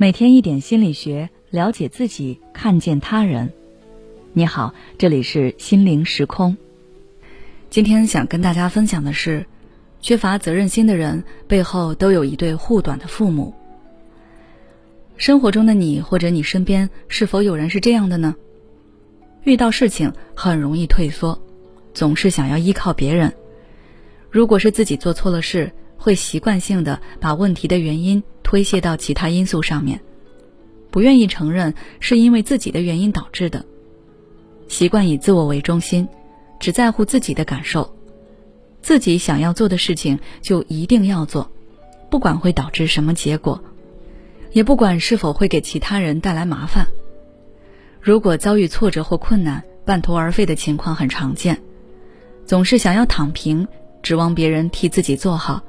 每天一点心理学，了解自己，看见他人。你好，这里是心灵时空。今天想跟大家分享的是，缺乏责任心的人背后都有一对护短的父母。生活中的你或者你身边是否有人是这样的呢？遇到事情很容易退缩，总是想要依靠别人。如果是自己做错了事，会习惯性的把问题的原因。推卸到其他因素上面，不愿意承认是因为自己的原因导致的，习惯以自我为中心，只在乎自己的感受，自己想要做的事情就一定要做，不管会导致什么结果，也不管是否会给其他人带来麻烦。如果遭遇挫折或困难，半途而废的情况很常见，总是想要躺平，指望别人替自己做好。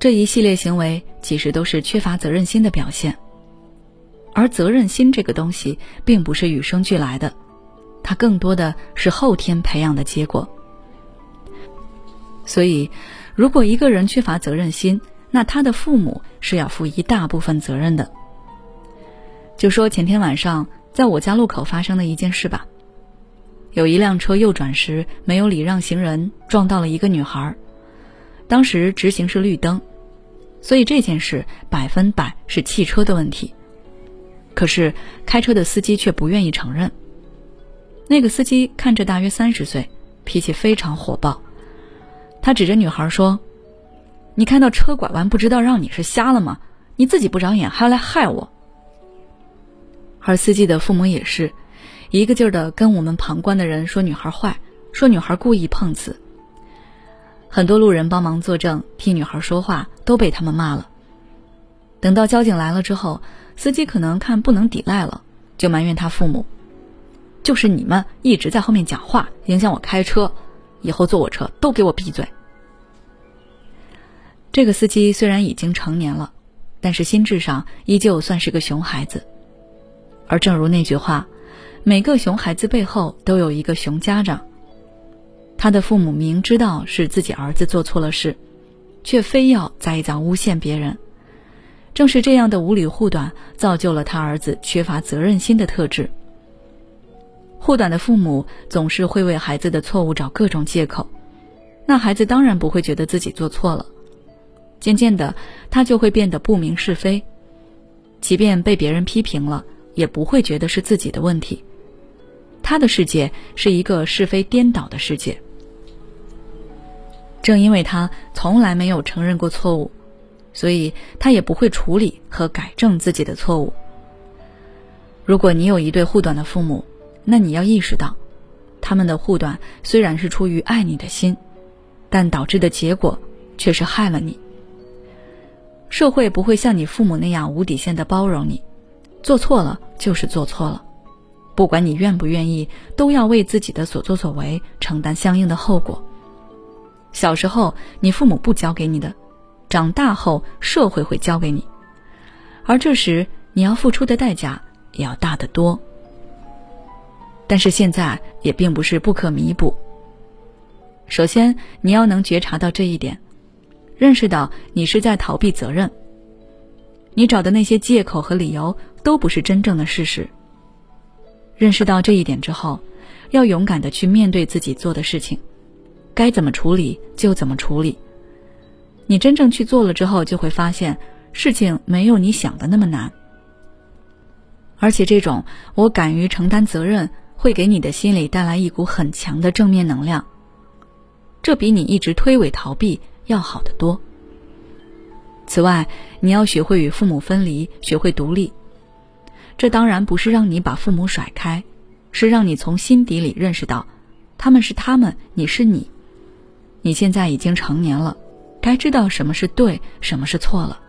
这一系列行为其实都是缺乏责任心的表现，而责任心这个东西并不是与生俱来的，它更多的是后天培养的结果。所以，如果一个人缺乏责任心，那他的父母是要负一大部分责任的。就说前天晚上在我家路口发生的一件事吧，有一辆车右转时没有礼让行人，撞到了一个女孩，当时直行是绿灯。所以这件事百分百是汽车的问题，可是开车的司机却不愿意承认。那个司机看着大约三十岁，脾气非常火爆，他指着女孩说：“你看到车拐弯不知道让你是瞎了吗？你自己不长眼还要来害我。”而司机的父母也是，一个劲儿的跟我们旁观的人说女孩坏，说女孩故意碰瓷。很多路人帮忙作证，替女孩说话，都被他们骂了。等到交警来了之后，司机可能看不能抵赖了，就埋怨他父母：“就是你们一直在后面讲话，影响我开车，以后坐我车都给我闭嘴。”这个司机虽然已经成年了，但是心智上依旧算是个熊孩子。而正如那句话：“每个熊孩子背后都有一个熊家长。”他的父母明知道是自己儿子做错了事，却非要栽赃诬陷别人。正是这样的无理护短，造就了他儿子缺乏责任心的特质。护短的父母总是会为孩子的错误找各种借口，那孩子当然不会觉得自己做错了。渐渐的，他就会变得不明是非，即便被别人批评了，也不会觉得是自己的问题。他的世界是一个是非颠倒的世界。正因为他从来没有承认过错误，所以他也不会处理和改正自己的错误。如果你有一对护短的父母，那你要意识到，他们的护短虽然是出于爱你的心，但导致的结果却是害了你。社会不会像你父母那样无底线的包容你，做错了就是做错了，不管你愿不愿意，都要为自己的所作所为承担相应的后果。小时候你父母不教给你的，长大后社会会教给你，而这时你要付出的代价也要大得多。但是现在也并不是不可弥补。首先你要能觉察到这一点，认识到你是在逃避责任，你找的那些借口和理由都不是真正的事实。认识到这一点之后，要勇敢的去面对自己做的事情。该怎么处理就怎么处理。你真正去做了之后，就会发现事情没有你想的那么难。而且，这种我敢于承担责任，会给你的心里带来一股很强的正面能量。这比你一直推诿逃避要好得多。此外，你要学会与父母分离，学会独立。这当然不是让你把父母甩开，是让你从心底里认识到，他们是他们，你是你。你现在已经成年了，该知道什么是对，什么是错了。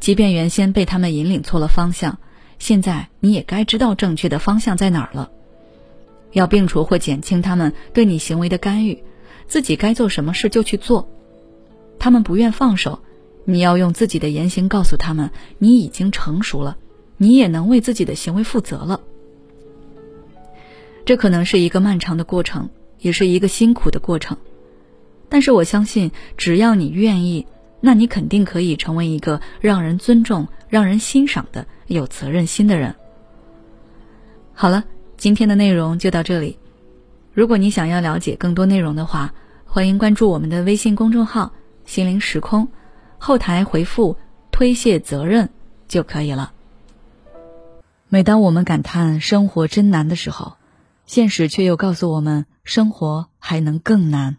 即便原先被他们引领错了方向，现在你也该知道正确的方向在哪儿了。要摒除或减轻他们对你行为的干预，自己该做什么事就去做。他们不愿放手，你要用自己的言行告诉他们，你已经成熟了，你也能为自己的行为负责了。这可能是一个漫长的过程，也是一个辛苦的过程。但是我相信，只要你愿意，那你肯定可以成为一个让人尊重、让人欣赏的有责任心的人。好了，今天的内容就到这里。如果你想要了解更多内容的话，欢迎关注我们的微信公众号“心灵时空”，后台回复“推卸责任”就可以了。每当我们感叹生活真难的时候，现实却又告诉我们，生活还能更难。